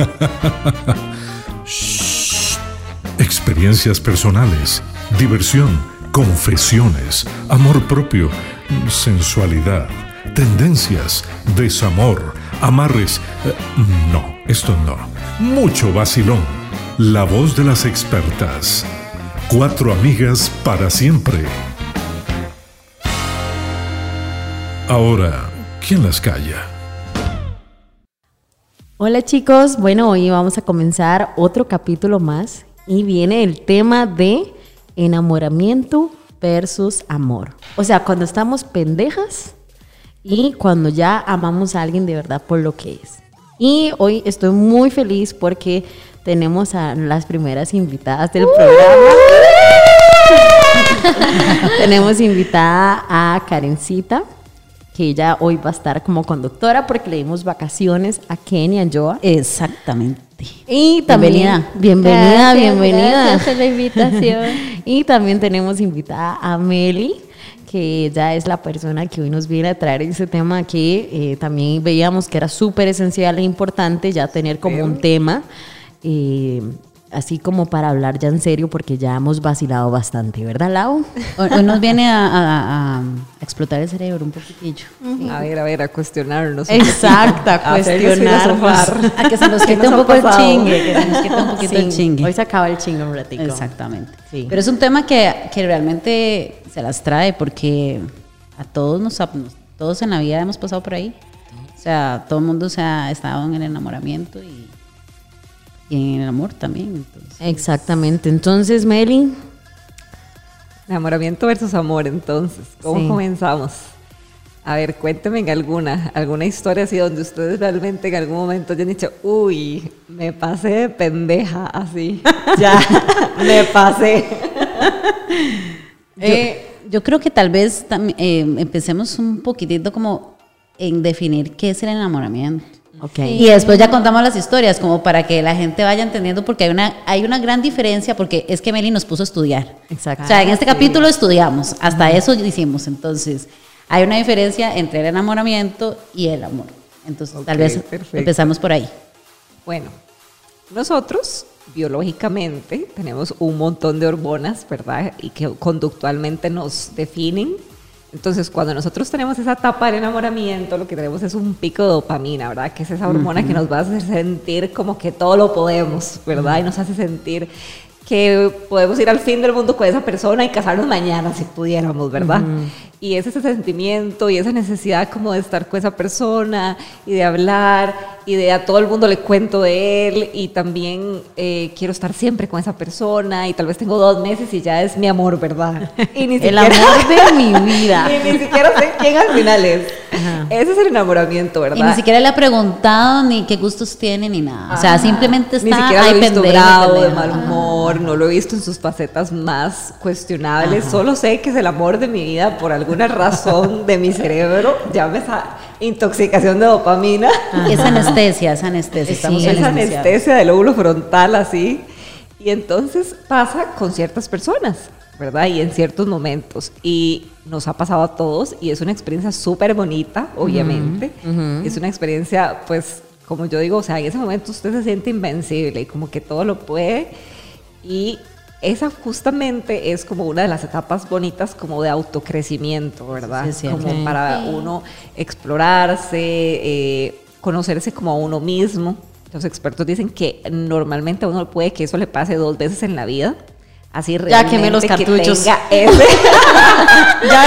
Experiencias personales, diversión, confesiones, amor propio, sensualidad, tendencias, desamor, amarres. Eh, no, esto no. Mucho vacilón. La voz de las expertas. Cuatro amigas para siempre. Ahora, ¿quién las calla? Hola chicos, bueno, hoy vamos a comenzar otro capítulo más y viene el tema de enamoramiento versus amor. O sea, cuando estamos pendejas y cuando ya amamos a alguien de verdad por lo que es. Y hoy estoy muy feliz porque tenemos a las primeras invitadas del programa. tenemos invitada a Karencita que ella hoy va a estar como conductora porque le dimos vacaciones a Kenia y Joa. Exactamente. Y también, bienvenida, bienvenida. bienvenida. Gracias por la invitación. y también tenemos invitada a Meli, que ella es la persona que hoy nos viene a traer ese tema que eh, también veíamos que era súper esencial e importante ya tener como un tema. Eh, así como para hablar ya en serio, porque ya hemos vacilado bastante, ¿verdad, Lau? Hoy, nos viene a, explotar el cerebro un poquitillo. A ver, a ver, a cuestionarnos. Exacto, a cuestionarnos. A que se nos quite un poco el chingue, que se nos quite un poquito el chingue. Hoy se acaba el chingue un ratito. Exactamente. Pero es un tema que, que realmente se las trae porque a todos nos, todos en la vida hemos pasado por ahí. O sea, todo el mundo se ha estado en el enamoramiento y y en el amor también. Exactamente. Entonces, Meli. Enamoramiento versus amor, entonces. ¿Cómo comenzamos? A ver, cuénteme en alguna, alguna historia así donde ustedes realmente en algún momento hayan dicho, uy, me pasé de pendeja así. ya, me pasé. Eh, yo, creo que tal vez eh, empecemos un poquitito como en definir qué es el enamoramiento. Y después ya contamos las historias, como para que la gente vaya entendiendo, porque hay una, hay una gran diferencia, porque es que Meli nos puso a estudiar. Exacto. O sea, en este capítulo estudiamos, hasta eso hicimos. Entonces, hay una diferencia entre el enamoramiento y el amor. Entonces, tal vez empezamos por ahí. Bueno, nosotros biológicamente tenemos un montón de hormonas, ¿verdad? Y que conductualmente nos definen entonces, cuando nosotros tenemos esa etapa de enamoramiento, lo que tenemos es un pico de dopamina, ¿verdad? Que es esa hormona que nos va a hacer sentir como que todo lo podemos, ¿verdad? Y nos hace sentir que podemos ir al fin del mundo con esa persona y casarnos mañana si pudiéramos, ¿verdad? Y es ese sentimiento y esa necesidad como de estar con esa persona y de hablar y de a todo el mundo le cuento de él y también eh, quiero estar siempre con esa persona y tal vez tengo dos meses y ya es mi amor, ¿verdad? Y ni el amor de mi vida. y ni siquiera sé quién al final es. Ese es el enamoramiento, ¿verdad? Y ni siquiera le ha preguntado ni qué gustos tiene ni nada. O sea, simplemente está Ni siquiera lo he visto bravo, de mal humor, no lo he visto en sus facetas más cuestionables. Solo sé que es el amor de mi vida por alguna razón de mi cerebro. Llámese intoxicación de dopamina. Es anestesia, es anestesia. Estamos es anestesia del lóbulo frontal, así. Y entonces pasa con ciertas personas, ¿verdad? Y en ciertos momentos. Y nos ha pasado a todos y es una experiencia súper bonita, obviamente. Es una experiencia, pues, como yo digo, o sea, en ese momento usted se siente invencible y como que todo lo puede. Y esa justamente es como una de las etapas bonitas como de autocrecimiento, ¿verdad? como para uno explorarse, eh, conocerse como a uno mismo. Los expertos dicen que normalmente a uno puede que eso le pase dos veces en la vida. Así ya quemé los cartuchos. ya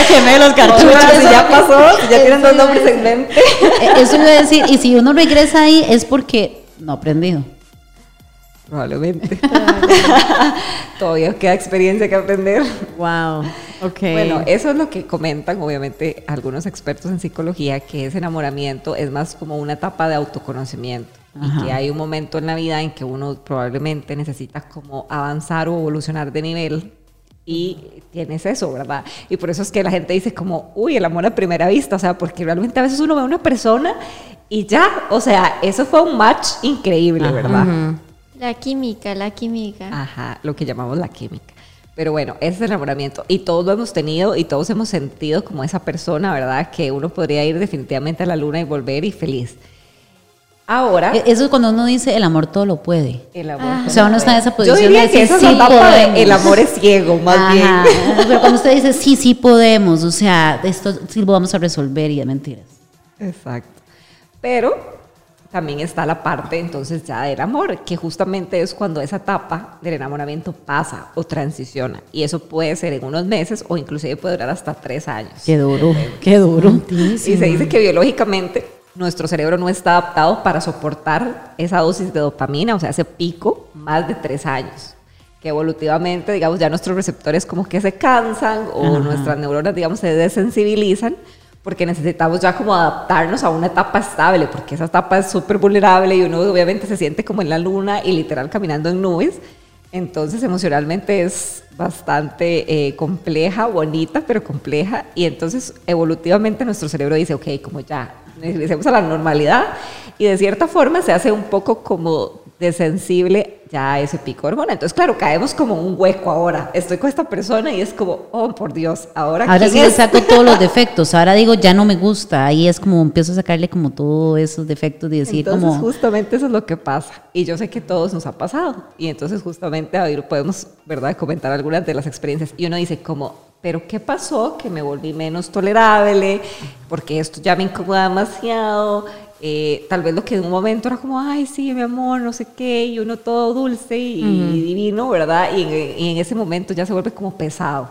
quemé los cartuchos. ya pasó, ya tienen dos nombres en mente. Eh, eso iba a decir, y si uno regresa ahí es porque no ha aprendido. Probablemente. Todavía queda experiencia que aprender. Wow. Okay. Bueno, eso es lo que comentan, obviamente, algunos expertos en psicología, que ese enamoramiento es más como una etapa de autoconocimiento. Y que hay un momento en la vida en que uno probablemente necesita como avanzar o evolucionar de nivel y tienes eso, ¿verdad? Y por eso es que la gente dice como, uy, el amor a primera vista, o sea, porque realmente a veces uno ve a una persona y ya, o sea, eso fue un match increíble, ¿verdad? La química, la química. Ajá, lo que llamamos la química. Pero bueno, ese es el enamoramiento. Y todos lo hemos tenido y todos hemos sentido como esa persona, ¿verdad? Que uno podría ir definitivamente a la luna y volver y feliz. Ahora, E- Eso es cuando uno dice el amor todo lo puede. el amor. Ah. O sea, uno está en esa Yo posición diría de que decir, esa es sí de podemos. el amor es ciego, más Ajá. bien. Pero cuando usted dice sí, sí podemos, o sea, esto sí lo vamos a resolver y es mentiras. Exacto. Pero también está la parte entonces ya del amor, que justamente es cuando esa etapa del enamoramiento pasa o transiciona. Y eso puede ser en unos meses o inclusive puede durar hasta tres años. Qué duro, qué duro. Y se dice que biológicamente nuestro cerebro no está adaptado para soportar esa dosis de dopamina, o sea, ese pico, más de tres años. Que evolutivamente, digamos, ya nuestros receptores como que se cansan o Ajá. nuestras neuronas, digamos, se desensibilizan porque necesitamos ya como adaptarnos a una etapa estable, porque esa etapa es súper vulnerable y uno obviamente se siente como en la luna y literal caminando en nubes. Entonces emocionalmente es bastante eh, compleja, bonita, pero compleja. Y entonces evolutivamente nuestro cerebro dice, ok, como ya, regresemos a la normalidad. Y de cierta forma se hace un poco como desensible ya a ese pico de hormona. Entonces, claro, caemos como un hueco ahora. Estoy con esta persona y es como, oh, por Dios, ahora, Ahora ¿quién sí le saco todos los defectos. Ahora digo, ya no me gusta. Ahí es como empiezo a sacarle como todos esos defectos y decir entonces, como... justamente eso es lo que pasa. Y yo sé que todos nos ha pasado. Y entonces, justamente, a ver, podemos, ¿verdad?, comentar algunas de las experiencias. Y uno dice, como, ¿pero qué pasó? Que me volví menos tolerable, porque esto ya me incomoda demasiado. Eh, tal vez lo que en un momento era como, ay, sí, mi amor, no sé qué, y uno todo dulce y divino, ¿verdad? Y en, y en ese momento ya se vuelve como pesado.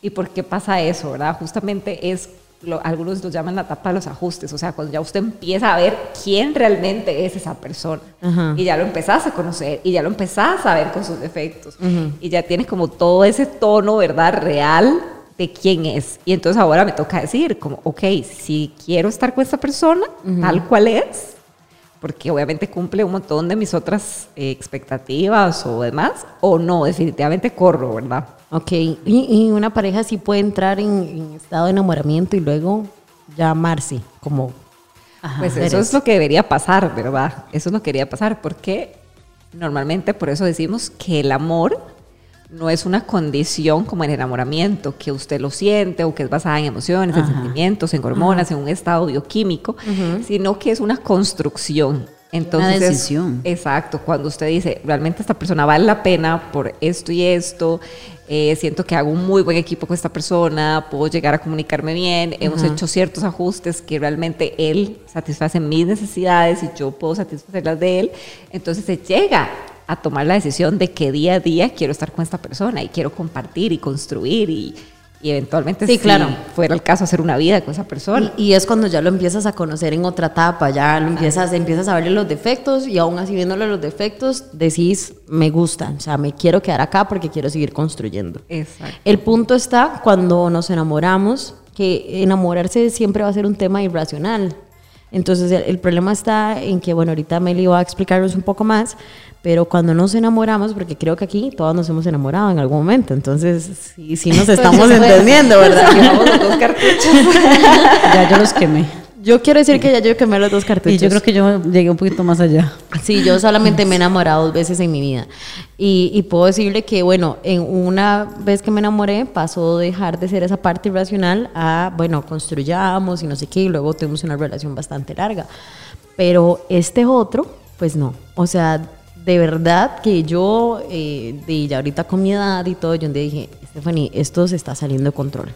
¿Y por qué pasa eso, verdad? Justamente es, lo- algunos lo llaman la etapa de los ajustes, o sea, cuando ya usted empieza a ver quién realmente es esa persona. Ajá. Y ya lo empezás a conocer, y ya lo empezás a ver con sus defectos. Y ya tiene como todo ese tono, ¿verdad? Real de quién es. Y entonces ahora me toca decir, como, ok, si quiero estar con esta persona, tal cual es, porque obviamente cumple un montón de mis otras eh, expectativas o demás, o no, definitivamente corro, ¿verdad? Ok, y, y una pareja sí puede entrar en, en estado de enamoramiento y luego llamarse como... Ajá, Pues eso es lo que debería pasar, ¿verdad? Eso es lo que debería pasar, porque normalmente por eso decimos que el amor no es una condición como el enamoramiento, que usted lo siente o que es basada en emociones, en sentimientos, en hormonas, en un estado bioquímico, sino que es una construcción. Entonces es- decisión. exacto, cuando usted dice, realmente esta persona vale la pena por esto y esto, eh, siento que hago un muy buen equipo con esta persona, puedo llegar a comunicarme bien, hemos hecho ciertos ajustes que realmente él satisface mis necesidades y yo puedo satisfacer las de él, entonces se llega a tomar la decisión de que día a día quiero estar con esta persona y quiero compartir y construir y, y eventualmente Sí, si claro. fuera el caso hacer una vida con esa persona. Y, y es cuando ya lo empiezas a conocer en otra etapa, ya lo empiezas, empiezas a verle los defectos y aún así viéndole los defectos decís, me gusta, o sea, me quiero quedar acá porque quiero seguir construyendo. Exacto. El punto está cuando nos enamoramos, que enamorarse siempre va a ser un tema irracional. Entonces el, el problema está en que, bueno, ahorita Meli va a explicarnos un poco más, pero cuando nos enamoramos, porque creo que aquí todos nos hemos enamorado en algún momento, entonces sí, sí nos estamos entendiendo, ¿verdad? Ya yo los quemé. Yo quiero decir que ya yo quemé los dos cartuchos. Y yo creo que yo llegué un poquito más allá. Sí, yo solamente me he enamorado dos veces en mi vida. Y, y puedo decirle que, bueno, en una vez que me enamoré, pasó de dejar de ser esa parte irracional a, bueno, construyamos y no sé qué, y luego tuvimos una relación bastante larga. Pero este otro, pues no. O sea, de verdad que yo, eh, de ya ahorita con mi edad y todo, yo un día dije, Stephanie, esto se está saliendo de control.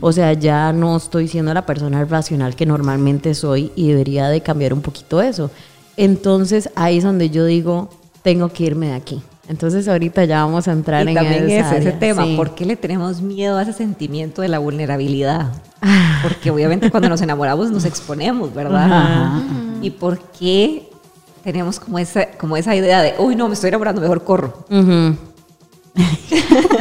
O sea, ya no estoy siendo la persona racional que normalmente soy y debería de cambiar un poquito eso. Entonces ahí es donde yo digo, tengo que irme de aquí. Entonces ahorita ya vamos a entrar y en también esa es ese área, tema, sí. ¿por qué le tenemos miedo a ese sentimiento de la vulnerabilidad? Porque obviamente cuando nos enamoramos nos exponemos, ¿verdad? Ajá. ¿Y por qué tenemos como esa, como esa idea de, uy, no, me estoy enamorando, mejor corro?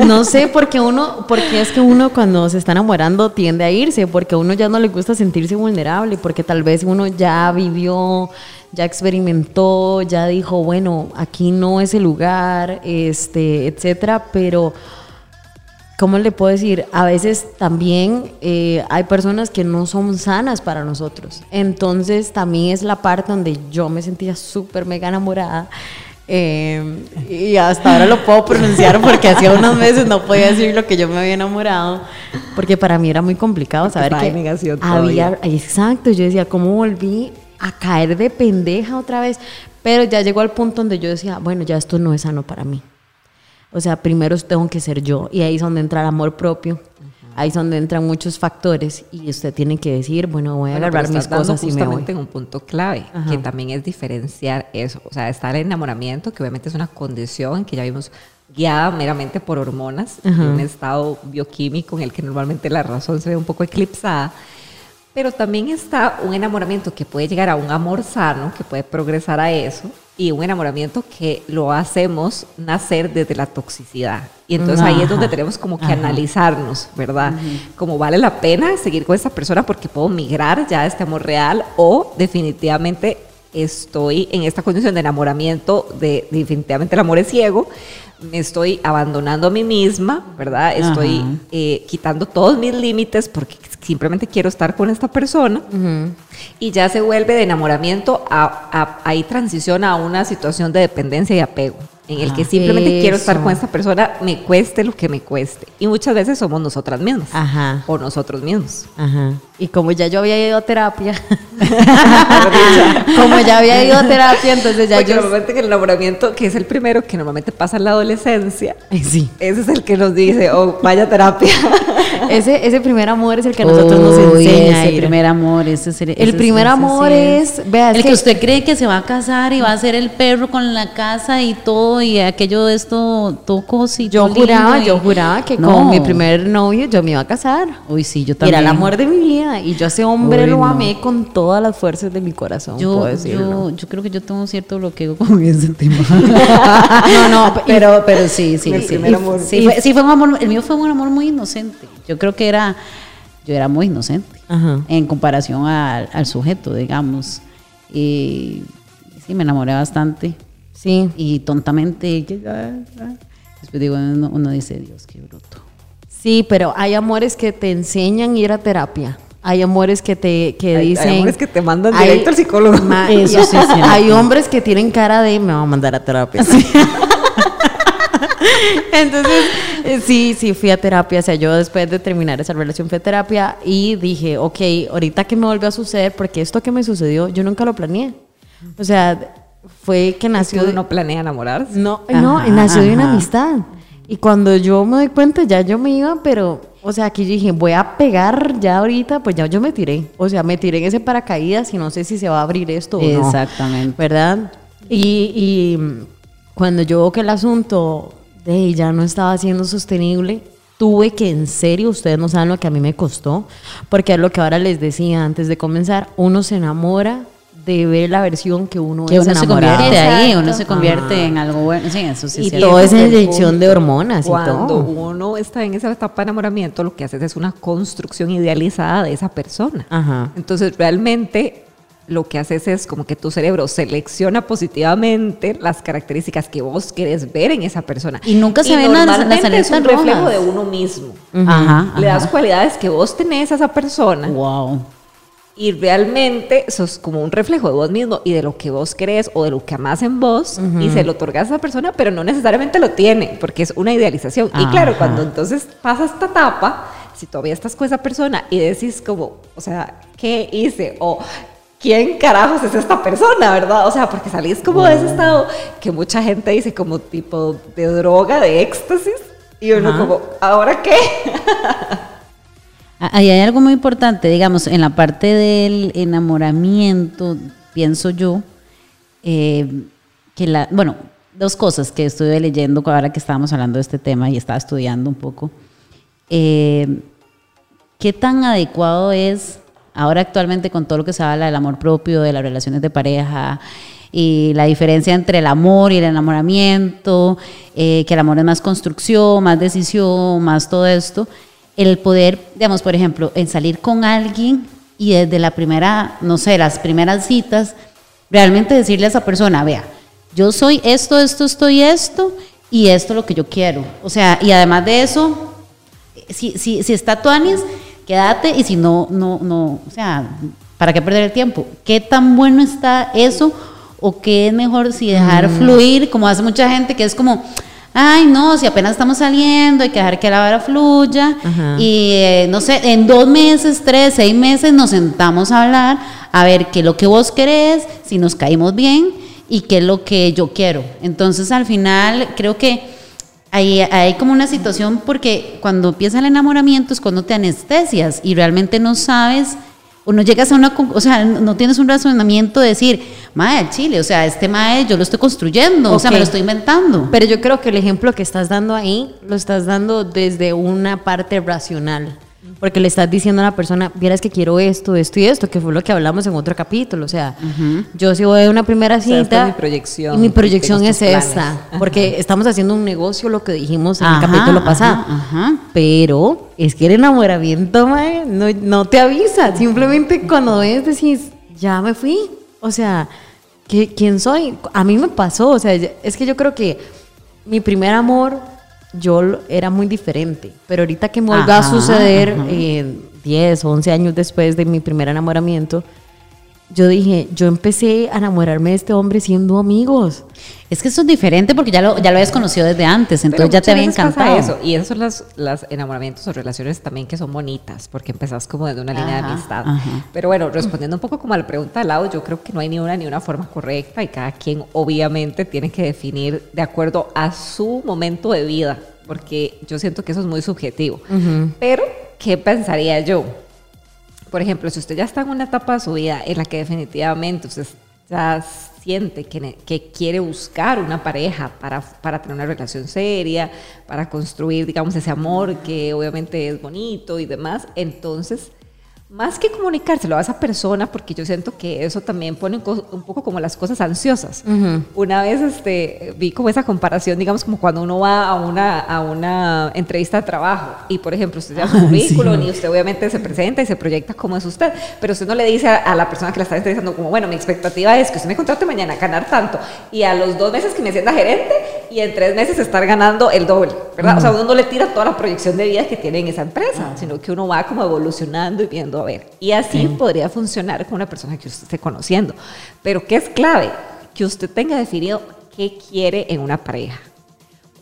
No sé porque uno, porque es que uno cuando se está enamorando tiende a irse, porque a uno ya no le gusta sentirse vulnerable, porque tal vez uno ya vivió, ya experimentó, ya dijo, bueno, aquí no es el lugar, este, etcétera, pero ¿cómo le puedo decir? A veces también eh, hay personas que no son sanas para nosotros. Entonces también es la parte donde yo me sentía súper mega enamorada. eh, y hasta ahora lo puedo pronunciar porque hacía unos meses no podía decir lo que yo me había enamorado, porque para mí era muy complicado saber que negación había, todavía. exacto, yo decía, ¿cómo volví a caer de pendeja otra vez. Pero ya llegó al punto donde yo decía, bueno, ya esto no es sano para mí. O sea, primero tengo que ser yo. Y ahí es donde entra el amor propio. Ahí es donde entran muchos factores. Y usted tiene que decir, bueno, voy a Bueno, agarrar mis cosas y me voy. en un punto clave, Ajá. que también es diferenciar eso. O sea, estar en enamoramiento, que obviamente es una condición que ya vimos guiada meramente por hormonas, Ajá. un estado bioquímico en el que normalmente la razón se ve un poco eclipsada. Pero también está un enamoramiento que puede llegar a un amor sano, que puede progresar a eso, y un enamoramiento que lo hacemos nacer desde la toxicidad. Y entonces ahí es donde Ajá. tenemos como que analizarnos, ¿verdad? Como vale la pena seguir con esta persona porque puedo migrar ya a este amor real o definitivamente estoy en esta condición de enamoramiento, de definitivamente el amor es ciego, me estoy abandonando a mí misma, ¿verdad? Estoy Ajá. eh, quitando todos mis límites porque simplemente quiero estar con esta persona y ya se vuelve de enamoramiento, a, a- ahí transiciona a una situación de dependencia y apego, en el que Ah, simplemente quiero estar con esta persona, me cueste lo que me cueste. Y muchas veces somos nosotras mismas Ajá. o nosotros mismos. Ajá. Y como ya yo había ido a terapia, como ya había ido a terapia, entonces ya Porque yo... normalmente en el enamoramiento, que es el primero que normalmente pasa en la adolescencia, Sí. ese es el que nos dice, oh, vaya a terapia. Ese, ese primer amor es el que a nosotros nos Uy, enseña. ese Ira. primer amor, ese sería- El ese- primer ese amor sí es- vea, es el que, que- usted cree que se va a casar y va a ser el perro con la casa y todo y aquello de esto todo cosito Yo juraba, y- yo juraba que No. con mi primer novio yo me iba a casar. Uy, sí, yo Y también. Era el amor de mi vida. Y yo a ese hombre Uy, lo no. amé con todas las fuerzas de mi corazón, yo, puedo decirlo. yo, yo creo que yo tengo un cierto bloqueo con ese tema. no, no, pero, pero sí, sí, El sí. primer Y- amor. Sí, fue, sí fue un amor, el mío fue un amor muy inocente. Yo creo que era, yo era muy inocente Ajá. en comparación al, al sujeto, digamos. Y sí, me enamoré bastante. Sí. Y tontamente, ah, ah. después digo, uno, uno dice, Dios, qué bruto. Sí, pero hay amores que te enseñan a ir a terapia. Hay amores que te que Hay- hay dicen. amores que te mandan hay- directo al psicólogo. Ma- Eso sí cierto. Hay hombres que tienen cara de me va a mandar a terapia. Entonces, eh, sí, sí, fui a terapia. O sea, yo después de terminar esa relación fui a terapia y dije, ok, ahorita que me volvió a suceder, porque esto que me sucedió, yo nunca lo planeé. O sea, fue que nació. de- no planea enamorarse. no, no, Ajá, nació de una amistad. Y cuando yo me doy cuenta, ya yo me iba, pero, o sea, aquí yo dije, voy a pegar ya ahorita, pues ya yo me tiré. O sea, me tiré en ese paracaídas y no sé si se va a abrir esto o no. Exactamente. ¿Verdad? Y, y, cuando yo veo que el asunto de ella no estaba siendo sostenible, tuve que, en serio, ustedes no saben lo que a mí me costó, porque es lo que ahora les decía antes de comenzar, uno se enamora de ver la versión que uno Que es uno se enamorado. convierte ahí, Exacto. uno se convierte en algo bueno. Sí, eso sí Y cierto. todo es inyección de hormonas y Cuando todo. uno está en esa etapa de enamoramiento, lo que haces es una construcción idealizada de esa persona. Ajá. Entonces, realmente lo que haces es como que tu cerebro selecciona positivamente las características que vos querés ver en esa persona. Y nunca se ven las- las normalmente es un alertas reflejo rojas. de uno mismo. Ajá, Le das ajá. cualidades que vos tenés a esa persona Wow. Y realmente sos como un reflejo de vos mismo y de lo que vos crees o de lo que amás en vos y se lo otorgas a esa persona, pero no necesariamente lo tiene porque es una idealización. Y claro, cuando entonces pasa esta etapa, si todavía estás con esa persona y decís como, o sea, ¿qué hice? O ¿quién carajos es esta persona, verdad? O sea, porque salís como de ese estado que mucha gente dice como tipo de droga, de éxtasis. Y uno Ajá. como, ¿ahora qué? Ah, Ahí hay algo muy importante, digamos, en la parte del enamoramiento, pienso yo, eh, que la, bueno, dos cosas que estuve leyendo ahora que estábamos hablando de este tema y estaba estudiando un poco. Eh, ¿Qué tan adecuado es ahora actualmente con todo lo que se habla del amor propio, de las relaciones de pareja y la diferencia entre el amor y el enamoramiento, eh, que el amor es más construcción, más decisión, más todo esto? El poder, digamos, por ejemplo, en salir con alguien y desde la primera, no sé, las primeras citas, realmente decirle a esa persona, vea, yo soy esto, esto, estoy esto y esto es lo que yo quiero. O sea, y además de eso, si, si, si está Tuanis, quédate y si no, no, no, o sea, ¿para qué perder el tiempo? ¿Qué tan bueno está eso? ¿O qué es mejor si dejar fluir, como hace mucha gente que es como, ay, no, si apenas estamos saliendo, hay que dejar que la vara fluya. Ajá. Y eh, no sé, en dos meses, tres, seis meses nos sentamos a hablar, a ver qué es lo que vos querés, si nos caímos bien y qué es lo que yo quiero. Entonces, al final, creo que hay, hay como una situación porque cuando empieza el enamoramiento es cuando te anestesias y realmente no sabes o no llegas a una, o sea, no tienes un razonamiento de decir, al chile, o sea, este mae yo lo estoy construyendo, o sea, me lo estoy inventando. Pero yo creo que el ejemplo que estás dando ahí lo estás dando desde una parte racional. Porque le estás diciendo a la persona, vieras que quiero esto, esto y esto, que fue lo que hablamos en otro capítulo. O sea, yo si voy a una primera cita. mi proyección, Y mi proyección tengo es esta. Porque estamos haciendo un negocio, lo que dijimos en Ajá, el capítulo pasado. ajá. Pero es que el enamoramiento, mae, no, no te avisa. Simplemente cuando ves, decís, ya me fui. O sea, ¿qué- ¿quién soy? A mí me pasó. O sea, es que yo creo que mi primer amor, yo era muy diferente. Pero ahorita que me vuelva a suceder, eh, 10, 11 años después de mi primer enamoramiento, yo dije, yo empecé a enamorarme de este hombre siendo amigos. Es que eso es diferente porque ya lo, ya lo habías conocido desde antes, Pero entonces ya te había encantado. eso. Y esos son los, los enamoramientos o relaciones también que son bonitas, porque empezás como desde una línea de Ajá, amistad. ajá. Pero bueno, respondiendo un poco como a la pregunta de lado, yo creo que no hay ni una ni una forma correcta y cada quien obviamente tiene que definir de acuerdo a su momento de vida, porque yo siento que eso es muy subjetivo. Pero, ¿qué pensaría yo? Por ejemplo, si usted ya está en una etapa de su vida en la que definitivamente usted ya siente que, que quiere buscar una pareja para, para tener una relación seria, para construir, digamos, ese amor que obviamente es bonito y demás, entonces, más que comunicárselo a esa persona, porque yo siento que eso también pone un, un poco como las cosas ansiosas. Una vez este, vi como esa comparación, digamos, como cuando uno va a una, a una entrevista de trabajo y, por ejemplo, usted ya su currículum y usted obviamente se presenta y se proyecta como es usted, pero usted no le dice a, a la persona que la está entrevistando como, bueno, mi expectativa es que usted me contrate mañana a ganar tanto y a los dos meses que me ascienda gerente y en tres meses estar ganando el doble, ¿verdad? O sea, uno no le tira toda la proyección de vida que tiene en esa empresa, sino que uno va como evolucionando y viendo a ver. Y así podría funcionar con una persona que usted esté conociendo. Pero ¿qué es clave? Que usted tenga definido qué quiere en una pareja.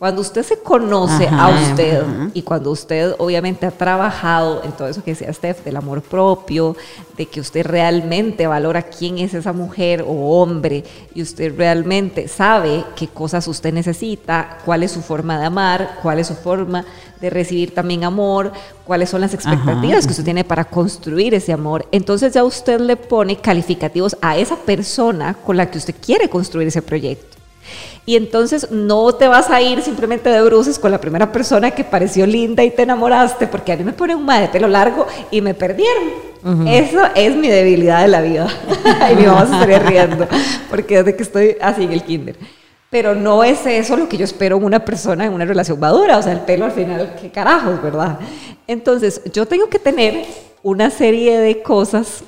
Cuando usted se conoce Ajá, a usted ajá. y cuando usted obviamente ha trabajado en todo eso que decía Steph, del amor propio, de que usted realmente valora quién es esa mujer o hombre y usted realmente sabe qué cosas usted necesita, cuál es su forma de amar, cuál es su forma de recibir también amor, cuáles son las expectativas que usted tiene para construir ese amor, entonces ya usted le pone calificativos a esa persona con la que usted quiere construir ese proyecto. Y entonces no te vas a ir simplemente de bruces con la primera persona que pareció linda y te enamoraste, porque a mí me pone un madre de pelo largo y me perdieron. Eso es mi debilidad de la vida. y mi mamá se estaría riendo, porque desde que estoy así en el kinder. Pero no es eso lo que yo espero en una persona en una relación madura, o sea, el pelo al final, qué carajos, ¿verdad? Entonces, yo tengo que tener una serie de cosas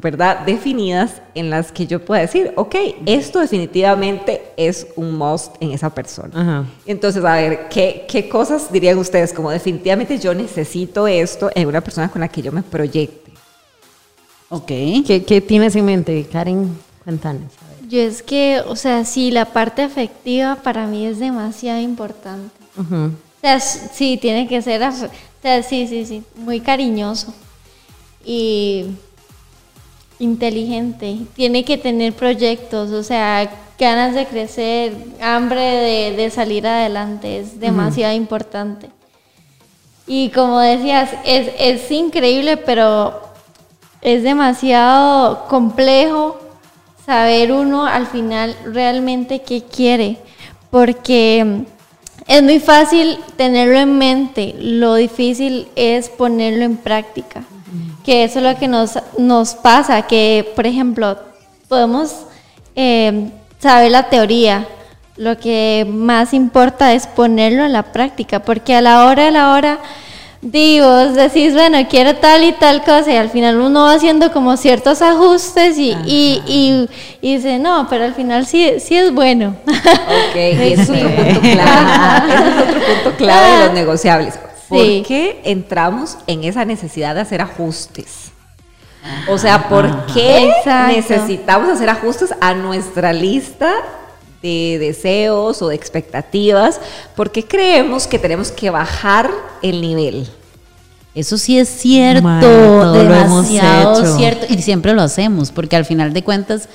¿verdad? Definidas en las que yo pueda decir, ok, esto definitivamente es un must en esa persona. Ajá. Entonces, a ver, ¿qué, ¿qué cosas dirían ustedes? Como definitivamente yo necesito esto en una persona con la que yo me proyecte. Ok. ¿Qué, qué tienes en mente, Karen? Cuéntanos. Yo es que, o sea, sí, la parte afectiva para mí es demasiado importante. Ujú. O sea, sí, tiene que ser, o sea, sí, sí, sí, muy cariñoso y inteligente. Tiene que tener proyectos, o sea, ganas de crecer, hambre de, de salir adelante, es demasiado importante. Y como decías, es, es increíble, pero es demasiado complejo saber uno al final realmente qué quiere, porque es muy fácil tenerlo en mente, lo difícil es ponerlo en práctica, que eso es lo que nos, nos pasa, que por ejemplo podemos eh, saber la teoría, lo que más importa es ponerlo en la práctica, porque a la hora de la hora, digo, decís, bueno, quiero tal y tal cosa, y al final uno va haciendo como ciertos ajustes y, y, y, y dice, no, pero al final sí, sí es bueno. Ok, es otro punto clave. Ese es otro punto clave de los negociables. ¿Por Sí. qué entramos en esa necesidad de hacer ajustes? O sea, ¿por qué Exacto. necesitamos hacer ajustes a nuestra lista de deseos o de expectativas, porque creemos que tenemos que bajar el nivel. Eso sí es cierto, todo lo hemos demasiado hecho. cierto. Y siempre lo hacemos, porque al final de cuentas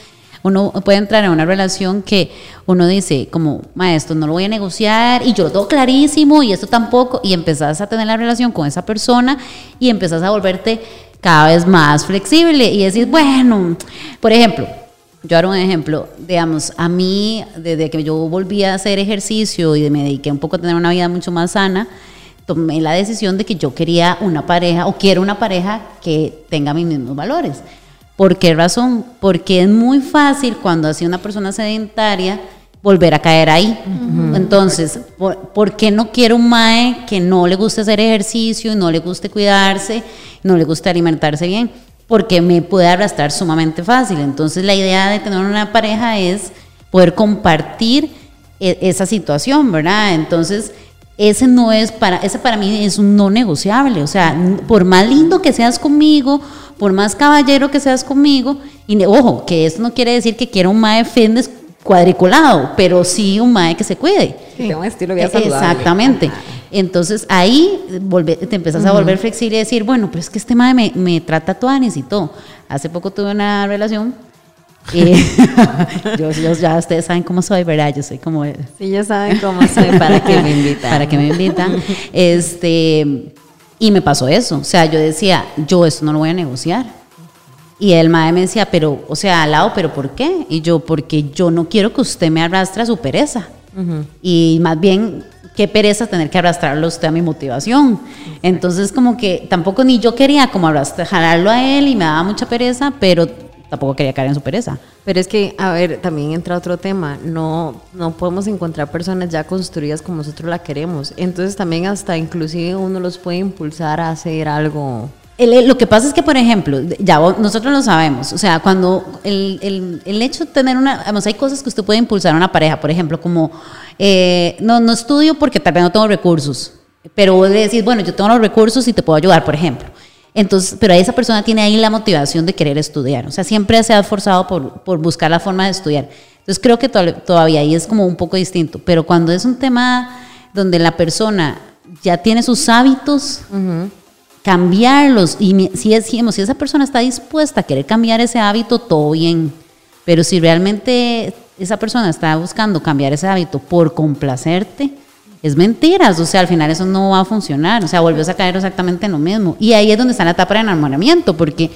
uno puede entrar en una relación que uno dice, como, maestro, no lo voy a negociar y yo lo tengo clarísimo y esto tampoco. Y empezás a tener la relación con esa persona y empezás a volverte cada vez más flexible y decir, bueno, por ejemplo, yo haré un ejemplo, digamos, a mí, desde que yo volví a hacer ejercicio y me dediqué un poco a tener una vida mucho más sana, tomé la decisión de que yo quería una pareja o quiero una pareja que tenga mis mismos valores. ¿Por qué razón? Porque es muy fácil cuando así una persona sedentaria volver a caer ahí. Entonces, ¿por, por qué no quiero un mae que no le guste hacer ejercicio no le guste cuidarse, no le guste alimentarse bien? Porque me puede arrastrar sumamente fácil. Entonces, la idea de tener una pareja es poder compartir e- esa situación, ¿verdad? Entonces, ese no es para, ese para mí es un no negociable. O sea, por más lindo que seas conmigo, por más caballero que seas conmigo, y ojo, que esto no quiere decir que quiera un mae fitness cuadriculado, pero sí un mae que se cuide. Que tenga un estilo bien saludable. Exactamente. Ajá. Entonces ahí volve- te empezás a volver flexible y decir, bueno, pero es que este mae me, me trata tuanis y todo. Hace poco tuve una relación. Eh, yo, yo- ya ustedes saben cómo soy, ¿verdad? Yo soy como Sí, ya saben cómo soy, para que me invitan. para que me invitan. Este, y me pasó eso. O sea, yo decía, yo esto no lo voy a negociar. Y el madre me decía, pero, o sea, al lado, pero ¿por qué? Y yo, porque yo no quiero que usted me arrastre a su pereza. Y más bien, qué pereza tener que arrastrarlo a usted a mi motivación. Entonces, como que tampoco ni yo quería como arrastrar, jalarlo a él y me daba mucha pereza, pero tampoco quería caer en su pereza. Pero es que, a ver, también entra otro tema. No, no podemos encontrar personas ya construidas como nosotros la queremos. Entonces también hasta inclusive uno los puede impulsar a hacer algo. Lo que pasa es que, por ejemplo, ya nosotros lo sabemos, o sea, cuando el, el- el hecho de tener una, vamos, hay cosas que usted puede impulsar a una pareja, por ejemplo, como, eh, no, no estudio porque tal vez no tengo recursos, pero vos le decís, bueno, yo tengo los recursos y te puedo ayudar, por ejemplo. Entonces, pero esa persona tiene ahí la motivación de querer estudiar, o sea, siempre se ha esforzado por, por buscar la forma de estudiar. Entonces, creo que to- todavía ahí es como un poco distinto, pero cuando es un tema donde la persona ya tiene sus hábitos, cambiarlos. Y si, es, si esa persona está dispuesta a querer cambiar ese hábito, todo bien. Pero si realmente esa persona está buscando cambiar ese hábito por complacerte, es mentiras. O sea, al final eso no va a funcionar. O sea, volvió a caer exactamente en lo mismo. Y ahí es donde está la etapa de enamoramiento, porque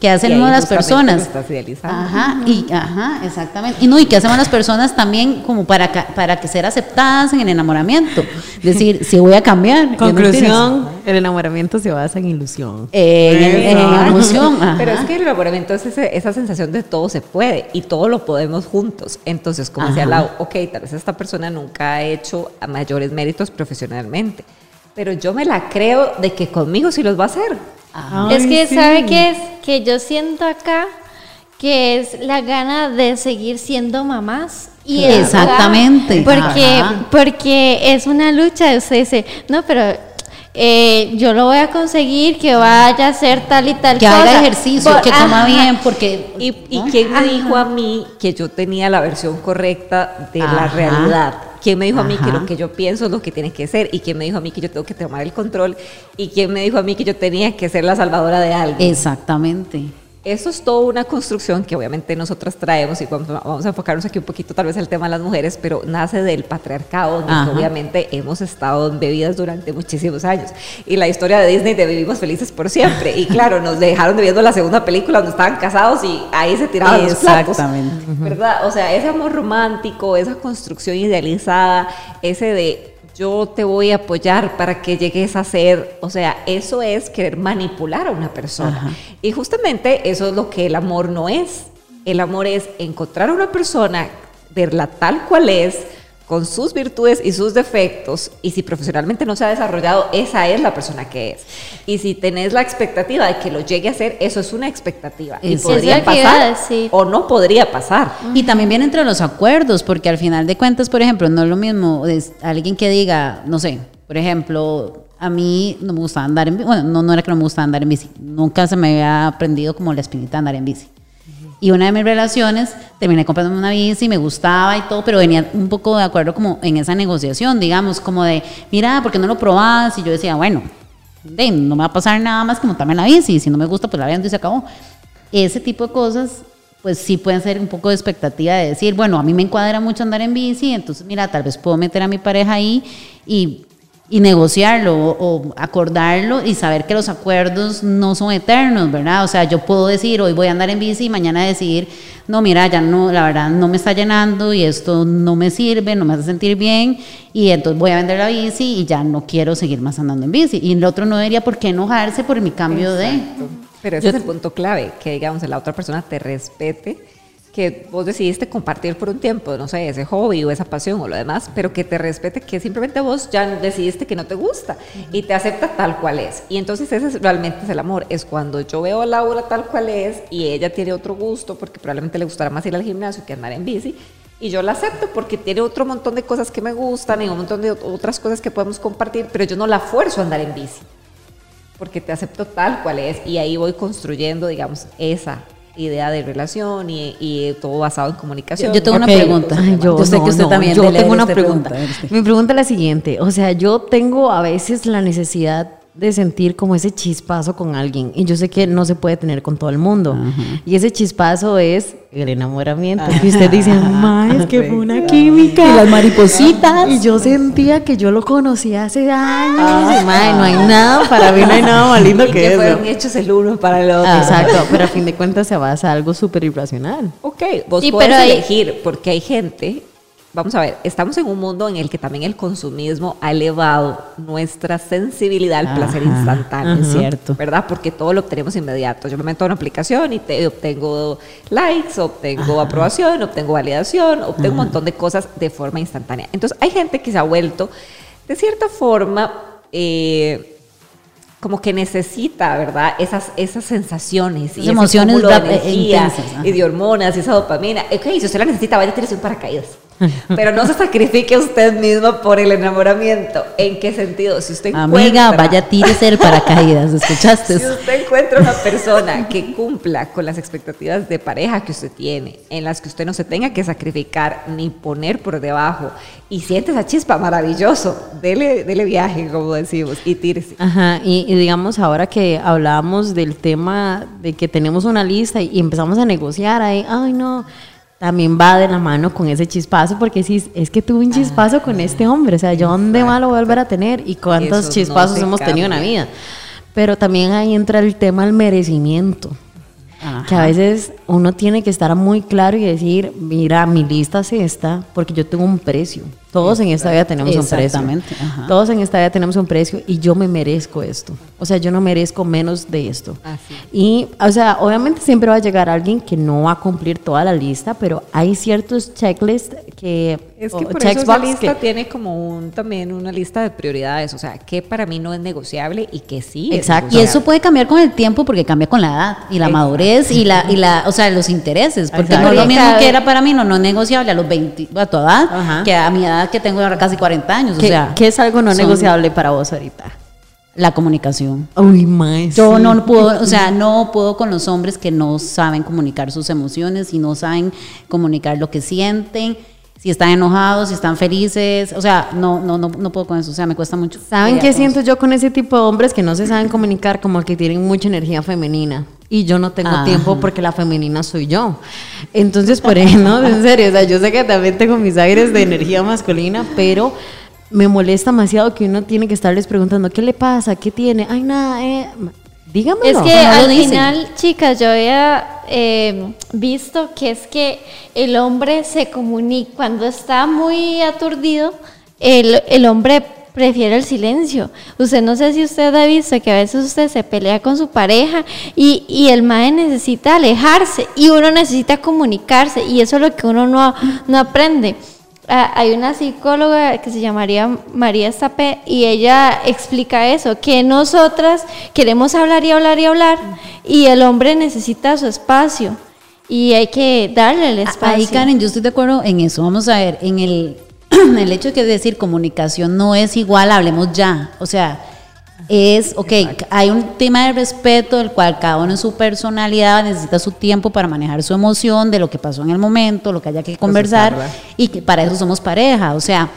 ¿qué hacen Y ahí una de las personas? lo estás idealizando. Ajá, y, ajá, exactamente. Y no, y qué hacemos las personas también como para, para que ser aceptadas en el enamoramiento. Decir, si voy a cambiar. Conclusión, el enamoramiento se basa en ilusión. Eh, en, emoción. Pero es que el enamoramiento es ese- esa sensación de todo se puede y todo lo podemos juntos. Entonces, como decía. Lau, ok, tal vez esta persona nunca ha hecho a mayores méritos profesionalmente, pero yo me la creo de que conmigo sí los va a hacer. es que, ¿sabe qué es? Que yo siento acá que es la gana de seguir siendo mamás. Y Exactamente. Porque, Ajá. porque es una lucha. Usted dice, no, pero eh, yo lo voy a conseguir, que vaya a hacer tal y tal que cosa. haga ejercicio, Por- que coma ajá. bien, porque... ¿Y, y ¿no? quién me dijo a mí que yo tenía la versión correcta de la realidad? ¿Quién me dijo a mí que lo que yo pienso es lo que tiene que ser? ¿Y quién me dijo a mí que yo tengo que tomar el control? ¿Y quién me dijo a mí que yo tenía que ser la salvadora de alguien? Exactamente. Eso es toda una construcción que obviamente nosotras traemos y vamos a enfocarnos aquí un poquito tal vez el tema de las mujeres, pero nace del patriarcado, Ajá. obviamente hemos estado embebidas durante muchísimos años. Y la historia de Disney de Vivimos Felices por Siempre. Y claro, nos dejaron de viendo la segunda película donde estaban casados y ahí se tiraban los platos. Exactamente. ¿Verdad? O sea, ese amor romántico, esa construcción idealizada, ese de yo te voy a apoyar para que llegues a ser, o sea, eso es querer manipular a una persona. Ajá. Y justamente eso es lo que el amor no es. El amor es encontrar a una persona, verla tal cual es, con sus virtudes y sus defectos, y si profesionalmente no se ha desarrollado, esa es la persona que es. Y si tenés la expectativa de que lo llegue a ser, eso es una expectativa. Y podría pasar decir. o no podría pasar. Y también viene entre los acuerdos, porque al final de cuentas, por ejemplo, no es lo mismo es alguien que diga, no sé, por ejemplo, a mí no me gusta andar en bici, bueno, no, no era que no me gusta andar en bici, nunca se me había aprendido como la espinita de andar en bici. Y una de mis relaciones terminé comprándome una bici, me gustaba y todo, pero venía un poco de acuerdo como en esa negociación, digamos, como de, mira, ¿por qué no lo probás? Y yo decía, bueno, de, no me va a pasar nada más que montarme la bici, si no me gusta, pues la vendo y se acabó. Ese tipo de cosas, pues sí pueden ser un poco de expectativa de decir, bueno, a mí me encuadra mucho andar en bici, entonces mira, tal vez puedo meter a mi pareja ahí y y negociarlo o, o, acordarlo y saber que los acuerdos no son eternos, ¿verdad? O sea, yo puedo decir, hoy voy a andar en bici y mañana decir, no, mira, ya no, la verdad no me está llenando y esto no me sirve, no me hace sentir bien y entonces voy a vender la bici y ya no quiero seguir más andando en bici. Y el otro no debería por qué enojarse por mi cambio Exacto. de... Pero ese yo, es el punto clave, que digamos, la otra persona te respete que vos decidiste compartir por un tiempo, no sé, ese hobby o esa pasión o lo demás, pero que te respete que simplemente vos ya decidiste que no te gusta y te acepta tal cual es. Y entonces ese es, realmente es el amor, es cuando yo veo a Laura tal cual es y ella tiene otro gusto porque probablemente le gustará más ir al gimnasio que andar en bici. Y yo la acepto porque tiene otro montón de cosas que me gustan y un montón de otras cosas que podemos compartir, pero yo no la fuerzo a andar en bici. Porque te acepto tal cual es y ahí voy construyendo, digamos, esa idea de relación y, y, todo basado en comunicación. Yo tengo okay. una pregunta. Ay, yo, yo, sé no, que usted no, también yo tengo una pregunta. pregunta. Mi pregunta es la siguiente. O sea, yo tengo a veces la necesidad de sentir como ese chispazo con alguien y yo sé que no se puede tener con todo el mundo. Ajá. y ese chispazo es el enamoramiento que usted dice ma es que fue una química y las maripositas. Y yo sentía que yo lo conocía hace años. Y ma, no hay nada para mí no hay nada más lindo y que, que eso fueron hechos el uno para el otro. Ah, exacto pero a fin de cuentas se basa en algo súper irracional. Ok vos Sí, puedes pero hay- elegir porque hay gente Vamos a ver, estamos en un mundo en el que también el consumismo ha elevado nuestra sensibilidad al placer Ajá, instantáneo. es cierto. ¿Verdad? Porque todo lo obtenemos inmediato. Yo me meto a una aplicación y te, obtengo likes, obtengo aprobación, obtengo validación, obtengo un montón de cosas de forma instantánea. Entonces, hay gente que se ha vuelto, de cierta forma, eh, como que necesita, ¿verdad? Esas, esas sensaciones y emociones de eh, energía intensas, ajá. y de hormonas y esa dopamina. Ok, si usted la necesita, vaya a tirarse un paracaídas. Pero no se sacrifique usted mismo por el enamoramiento. ¿En qué sentido? Si usted amiga encuentra- vaya tírese el paracaídas ¿escuchaste? si usted encuentra una persona que cumpla con las expectativas de pareja que usted tiene, en las que usted no se tenga que sacrificar ni poner por debajo, y siente esa chispa, maravilloso, dele, dele viaje, como decimos, y tírese. Ajá, y, y digamos ahora que hablábamos del tema de que tenemos una lista y, y empezamos a negociar ahí, ay no, también va de la mano con ese chispazo, porque si es que tuve un chispazo con este hombre, o sea, yo dónde más lo voy a volver a tener y cuántos chispazos hemos tenido en la vida. Pero también ahí entra el tema del merecimiento. Que a veces uno tiene que estar muy claro y decir, mira, mi lista es esta porque yo tengo un precio. Todos en esta vida tenemos un precio. Exactamente. Todos en esta vida tenemos un precio y yo me merezco esto. O sea, yo no merezco menos de esto. Así. Y, o sea, obviamente siempre va a llegar alguien que no va a cumplir toda la lista, pero hay ciertos checklists que... Es que por eso esa lista que- tiene como un, también una lista de prioridades, o sea, que para mí no es negociable y que sí. es Exacto. Y negociable. eso puede cambiar con el tiempo porque cambia con la edad y la Exacto. madurez y la, y la, o sea, los intereses. Porque Exacto. no es lo mismo que era para mí, no, no es negociable a los 20, a tu edad, Ajá. que a mi edad que tengo ahora casi 40 años. que, o sea, que es algo no negociable para vos ahorita. La comunicación. Uy, mae, Yo sí. no puedo, o sea, no puedo con los hombres que no saben comunicar sus emociones y no saben comunicar lo que sienten, si están enojados, si están felices, o sea, no, no, no, no puedo con eso, o sea, me cuesta mucho. ¿Saben qué siento yo con ese tipo de hombres que no se saben comunicar como que tienen mucha energía femenina? Y yo no tengo Ajá. tiempo porque la femenina soy yo. Entonces, por ejemplo, en serio, o sea, yo sé que también tengo mis aires de energía masculina, pero me molesta demasiado que uno tiene que estarles preguntando, ¿qué le pasa? ¿Qué tiene? Ay, nada, eh. Dígamelo. Es que no al final, chicas, yo había eh, visto que es que el hombre se comunica, cuando está muy aturdido, el, el hombre prefiere el silencio. Usted no sé si usted ha visto que a veces usted se pelea con su pareja y, y el mae necesita alejarse y uno necesita comunicarse y eso es lo que uno no, no aprende. Ah, hay una psicóloga que se llamaría María Zapé y ella explica eso, que nosotras queremos hablar y hablar y hablar y el hombre necesita su espacio y hay que darle el espacio. Ahí, Karen, yo estoy de acuerdo en eso. Vamos a ver, en el, el hecho de que decir comunicación no es igual, hablemos ya. O sea, es, ok, hay un tema de respeto del cual cada uno en su personalidad necesita su tiempo para manejar su emoción de lo que pasó en el momento, lo que haya que conversar y que para eso somos pareja. O sea,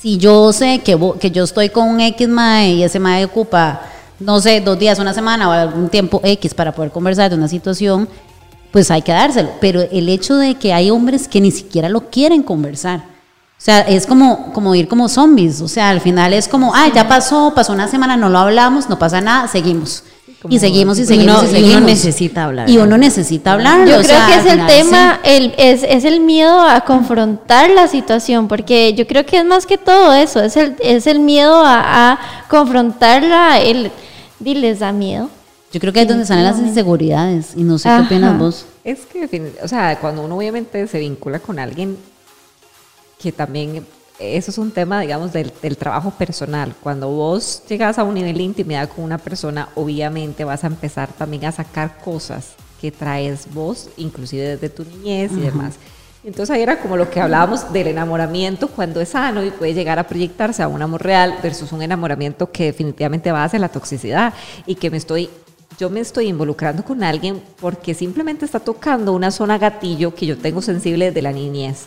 si yo sé que, que yo estoy con un X mae y ese mae ocupa, no sé, dos días, una semana o algún tiempo X para poder conversar de una situación, pues hay que dárselo. Pero el hecho de que hay hombres que ni siquiera lo quieren conversar. O sea, es como, como ir como zombies. O sea, al final es como, ah, ya pasó, pasó una semana, no lo hablamos, no pasa nada, seguimos. Y seguimos y seguimos uno- y y uno necesita hablar. Y uno necesita hablarlo. Yo o creo sea, que es el final, tema, el, es, es el miedo a confrontar la situación, porque yo creo que es más que todo eso, es el, es el miedo a, a confrontarla, el, y les da miedo. Yo creo que es donde salen las inseguridades. Y no sé Ajá. qué opinas vos. Es que, o sea, cuando uno obviamente se vincula con alguien que también, eso es un tema, digamos, del, del trabajo personal. Cuando vos llegas a un nivel de intimidad con una persona, obviamente vas a empezar también a sacar cosas que traes vos, inclusive desde tu niñez y demás. Entonces ahí era como lo que hablábamos del enamoramiento cuando es sano y puede llegar a proyectarse a un amor real versus un enamoramiento que definitivamente va hacia la toxicidad y que me estoy yo me estoy involucrando con alguien porque simplemente está tocando una zona gatillo que yo tengo sensible desde la niñez.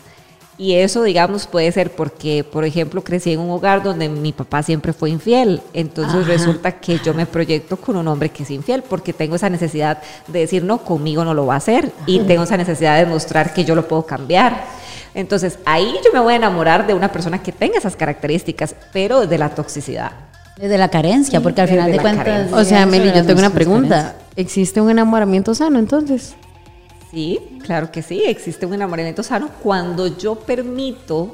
Y eso, digamos, puede ser porque, por ejemplo, crecí en un hogar donde mi papá siempre fue infiel. Entonces Ajá. resulta que yo me proyecto con un hombre que es infiel porque tengo esa necesidad de decir, no, conmigo no lo va a hacer. Y tengo esa necesidad de mostrar que yo lo puedo cambiar. Entonces ahí yo me voy a enamorar de una persona que tenga esas características, pero de la toxicidad. Desde la carencia, porque al Desde final de cuentas. carencia. O sea, Meli, yo tengo una pregunta. ¿Existe un enamoramiento sano entonces? Sí, claro que sí, existe un enamoramiento sano cuando yo permito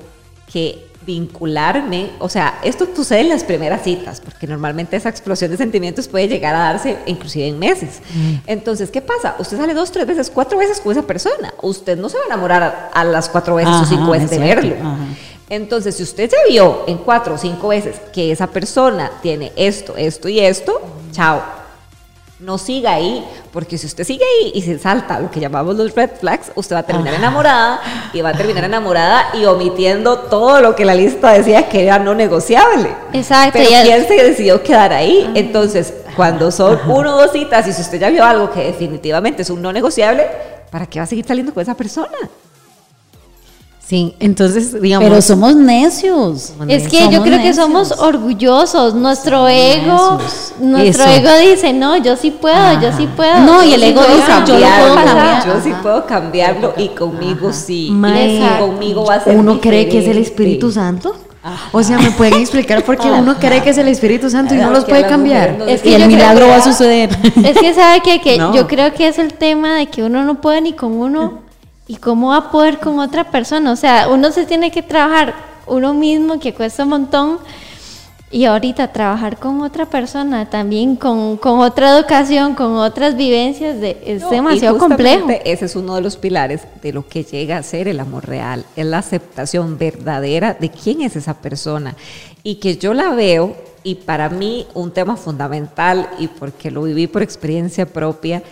que vincularme, o sea, esto sucede en las primeras citas, porque normalmente esa explosión de sentimientos puede llegar a darse inclusive en meses. Entonces, ¿qué pasa? Usted sale dos, tres veces, cuatro veces con esa persona. Usted no se va a enamorar a, las cuatro veces Ajá, o cinco veces de verlo. ajá. Entonces, si usted se vio en cuatro o cinco veces que esa persona tiene esto, esto y esto, chao. No siga ahí, porque si usted sigue ahí y se salta lo que llamamos los red flags, usted va a terminar enamorada y va a terminar enamorada y omitiendo todo lo que la lista decía que era no negociable. Exacto, Pero ¿quién se decidió quedar ahí? Entonces, cuando son uno o dos citas y si usted ya vio algo que definitivamente es un no negociable, ¿para qué va a seguir saliendo con esa persona? Sí, entonces, digamos. Pero somos necios. Es que yo creo que somos orgullosos. Nuestro ego, necios. nuestro Eso. ego dice, no, yo sí puedo, yo sí puedo. No, y el Yo ego dice, yo lo cambiar, puedo pasar". cambiar. Yo sí puedo cambiarlo y conmigo sí. Mae, y conmigo va a ser ¿Uno cree que es el. Espíritu Santo? O sea, ¿me pueden explicar por qué uno cree que es el Espíritu Santo y no los puede cambiar? mujeres no Es que Y el yo milagro que- va a suceder. Es que sabe que, que No. yo creo que es el tema de que uno no puede ni con uno y cómo va a poder con otra persona. O sea, uno se tiene que trabajar uno mismo que cuesta un montón y ahorita trabajar con otra persona también con, con otra educación, con otras vivencias, de, es No, demasiado y complejo. Ese es uno de los pilares de lo que llega a ser el amor real, es la aceptación verdadera de quién es esa persona y que yo la veo y para mí un tema fundamental y porque lo viví por experiencia propia,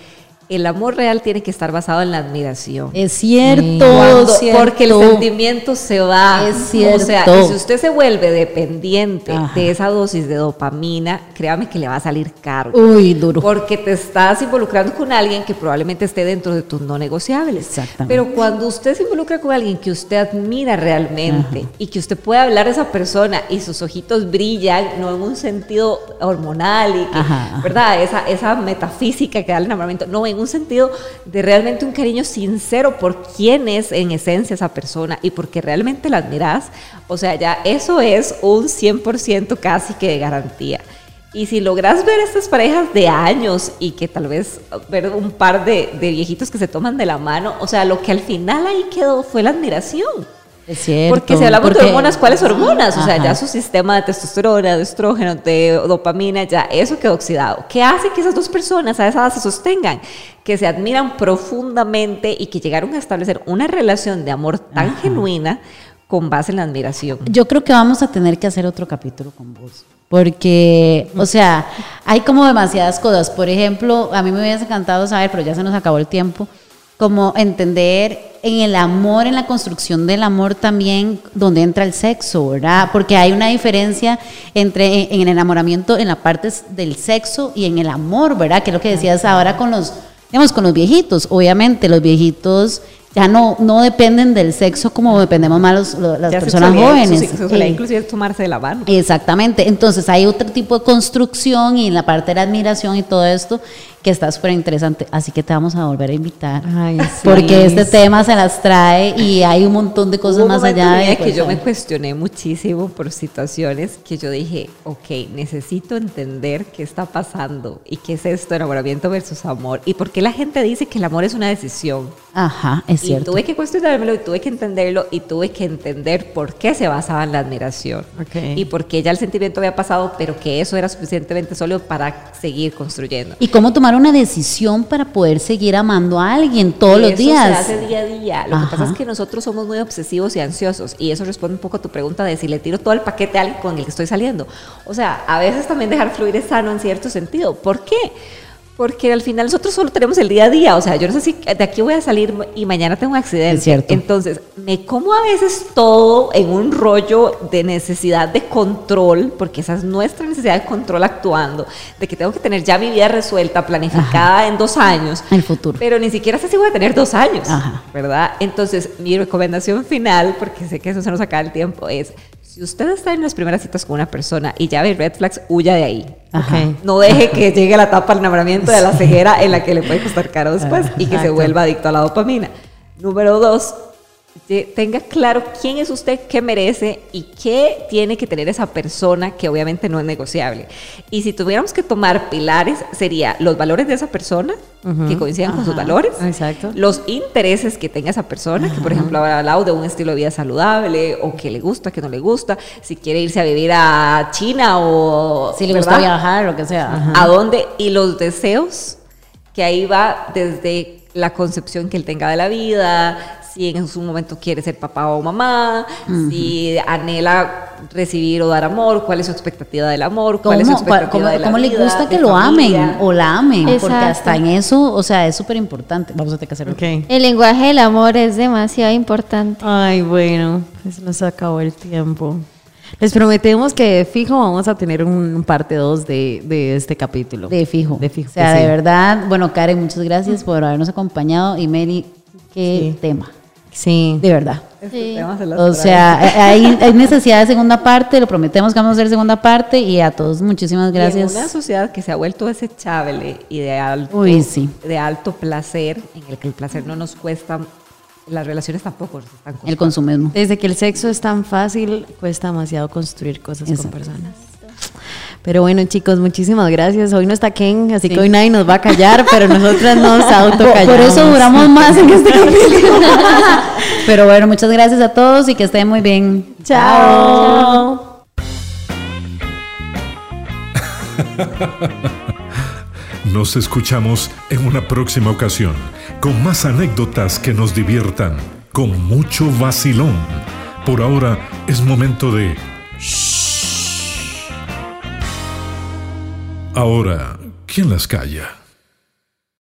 el amor real tiene que estar basado en la admiración. Es cierto, Cuando- cierto. porque el sentimiento se va. Es O sea, cierto. si usted se vuelve dependiente Ajá. de esa dosis de dopamina, créame que le va a salir caro. Uy, duro. Porque te estás involucrando con alguien que probablemente esté dentro de tus no negociables. Exactamente. Pero cuando usted se involucra con alguien que usted admira realmente y que usted puede hablar a esa persona y sus ojitos brillan, no en un sentido hormonal y que. ¿verdad? Esa, esa metafísica que da el enamoramiento, no, en un sentido de realmente un cariño sincero por quién es en esencia esa persona y porque realmente la admiras, o sea, ya eso es un 100% casi que de garantía. Y si logras ver estas parejas de años y que tal vez ver un par de, de viejitos que se toman de la mano, o sea, lo que al final ahí quedó fue la admiración. Es cierto. Porque si hablamos porque- de hormonas, ¿cuáles hormonas? O sea, Ajá. ya su sistema de testosterona, de estrógeno, de dopamina, ya eso quedó oxidado. ¿Qué hace que esas dos personas a esa edad se sostengan? Que se admiran profundamente y que llegaron a establecer una relación de amor tan genuina con base en la admiración. Yo creo que vamos a tener que hacer otro capítulo con vos. Porque, o sea, hay como demasiadas cosas. Por ejemplo, a mí me hubiese encantado saber, pero ya se nos acabó el tiempo, como entender en el amor, en la construcción del amor también, donde entra el sexo, ¿verdad? Porque hay una diferencia entre en el enamoramiento en la parte del sexo y en el amor, ¿verdad? Que es lo que decías ahora con los, digamos, con los viejitos. Obviamente, los viejitos ya no, no dependen del sexo como dependemos más los- lo- las Ya personas jóvenes. sexualidad Eh, inclusive es tomarse de la mano. Exactamente. Entonces hay otro tipo de construcción y en la parte de la admiración y todo esto que está súper interesante. Así que te vamos a volver a invitar. Ay, sí. Porque este tema se las trae y hay un montón de cosas Hubo más allá de... que yo me cuestioné muchísimo por situaciones que yo dije, ok, necesito entender qué está pasando y qué es esto, enamoramiento versus amor y por qué la gente dice que el amor es una decisión. Ajá, es Y cierto. tuve que cuestionármelo y tuve que entenderlo y tuve que entender por qué se basaba en la admiración Ok. y por qué ya el sentimiento había pasado, pero que eso era suficientemente sólido para seguir construyendo. Y cómo tomar una decisión para poder seguir amando a alguien todos los eso días. se hace día a día. Lo Ajá. que pasa es que nosotros somos muy obsesivos y ansiosos y eso responde un poco a tu pregunta de si le tiro todo el paquete a alguien con el que estoy saliendo. O sea, a veces también dejar fluir es sano en cierto sentido. ¿Por qué? Porque al final nosotros solo tenemos el día a día. O sea, yo no sé si de aquí voy a salir y mañana tengo un accidente. Es cierto. Entonces, me como a veces todo en un rollo de necesidad de control, porque esa es nuestra necesidad de control actuando, de que tengo que tener ya mi vida resuelta, planificada en dos años. El futuro. Pero ni siquiera sé si voy a tener dos años, Ajá. ¿verdad? Entonces, mi recomendación final, porque sé que eso se nos acaba el tiempo, es, si usted está en las primeras citas con una persona y ya ve red flags, huya de ahí. Ajá. No deje que llegue la etapa del enamoramiento de la ceguera en la que le puede costar caro después y que se vuelva adicto a la dopamina. Número dos, tenga claro quién es usted, qué merece y qué tiene que tener esa persona que obviamente no es negociable. Y si tuviéramos que tomar pilares, sería los valores de esa persona, que coincidan con sus valores, Exacto. los intereses que tenga esa persona, que por ejemplo habrá hablado de un estilo de vida saludable o que le gusta, que no le gusta, si quiere irse a vivir a China o... Si le gusta viajar, lo que sea. Ajá. ¿A dónde? Y los deseos, que ahí va desde la concepción que él tenga de la vida, si en su momento quiere ser papá o mamá, si anhela recibir o dar amor, cuál es su expectativa del amor, cuál es su ¿Cómo, cuál- expectativa cómo- de la cómo le gusta de que lo familia. amen o la amen? Porque hasta en eso, o sea, es súper importante. Vamos a tener que hacerlo. El lenguaje del amor es demasiado importante. Ay, bueno, pues nos acabó el tiempo. Les prometemos que fijo vamos a tener un parte 2 de, de este capítulo. De fijo. De fijo. O sea, que de sí. verdad, bueno, Karen, muchas gracias por habernos acompañado. Y Mary, qué Sí. tema. Sí. De verdad. Sí. los O sea, eh, hay, hay necesidad de segunda parte, lo prometemos que vamos a hacer segunda parte y a todos muchísimas Y en una gracias. sociedad que se ha vuelto desechable y de alto, Uy, sí. de alto placer, en el que el placer no nos cuesta, las relaciones tampoco nos están costando. El consumismo. Desde que el sexo es tan fácil, cuesta demasiado construir cosas Exacto. con personas. Pero bueno, chicos, muchísimas gracias. Hoy no está Ken, así Sí. que hoy nadie nos va a callar, pero nosotras nos autocallamos. por eso duramos más en este capítulo. Pero bueno, muchas gracias a todos y que estén muy bien. Chao. Nos escuchamos en una próxima ocasión con más anécdotas que nos diviertan, con mucho vacilón. Por ahora es momento de... Ahora, ¿quién las calla?